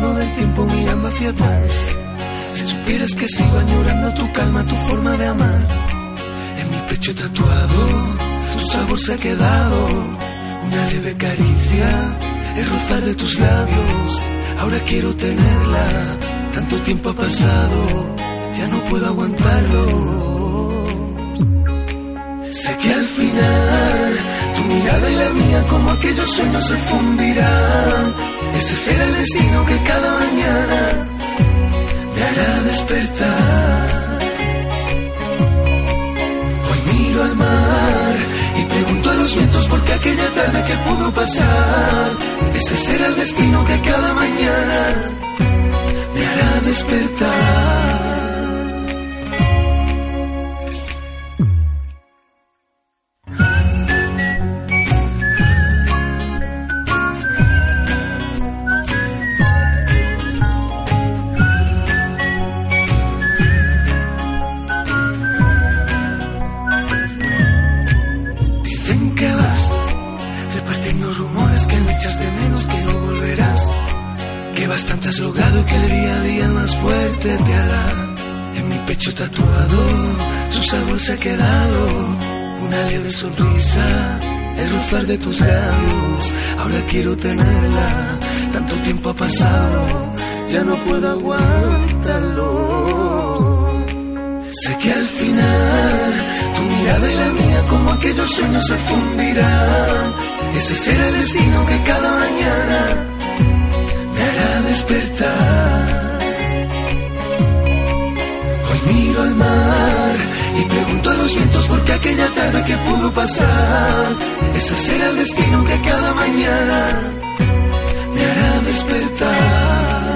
Huyendo del tiempo mirando hacia atrás. Si supieras que sigo añorando tu calma, tu forma de amar. En mi pecho tatuado, tu sabor se ha quedado. Una leve caricia, el rozar de tus labios. Ahora quiero tenerla. Tanto tiempo ha pasado, ya no puedo aguantarlo. Sé que al final tu mirada y la mía como aquellos sueños se fundirán. Ese será el destino que cada mañana me hará despertar. Hoy miro al mar y pregunto a los vientos por qué aquella tarde que pudo pasar. Ese será el destino que cada mañana me hará despertar. Bastante has logrado que el día a día más fuerte te hará. En mi pecho tatuado, su sabor se ha quedado. Una leve sonrisa, el rozar de tus labios. Ahora quiero tenerla. Tanto tiempo ha pasado, ya no puedo aguantarlo. Sé que al final tu mirada y la mía como aquellos sueños se fundirán. Ese será el destino que cada mañana hará despertar. Hoy miro al mar y pregunto a los vientos por qué aquella tarde que pudo pasar. Ese será el destino que cada mañana me hará despertar.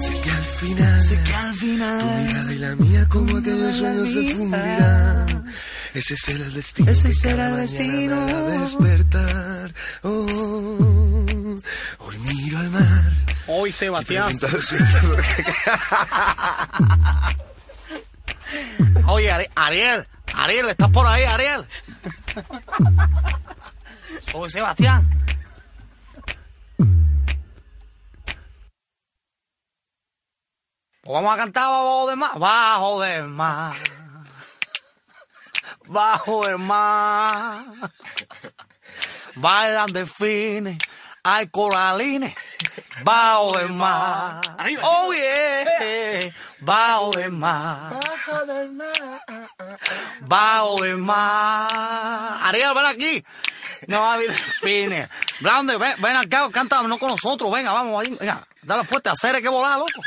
Sé que al final, sé que al final, tu mirada y la mía como aquellos sueños se fundirán. Ese será el destino. Ese será el destino. Me hará despertar. Oh, Sebastián. Oye, Ari- Ariel, Ariel, ¿estás por ahí, Ariel? Oye, Sebastián. Pues vamos a cantar bajo del mar. Bajo del mar. Bajo del mar. Bailan delfines. Hay coralines. Bajo del mar. Oh, yeah. Bajo del mar. Bajo del mar. Ariel, ven aquí. No va a haber delfines. Blande, ven, ven acá, canta no con nosotros. Venga, vamos ahí. Venga, dale fuerte, hacer que volar, loco.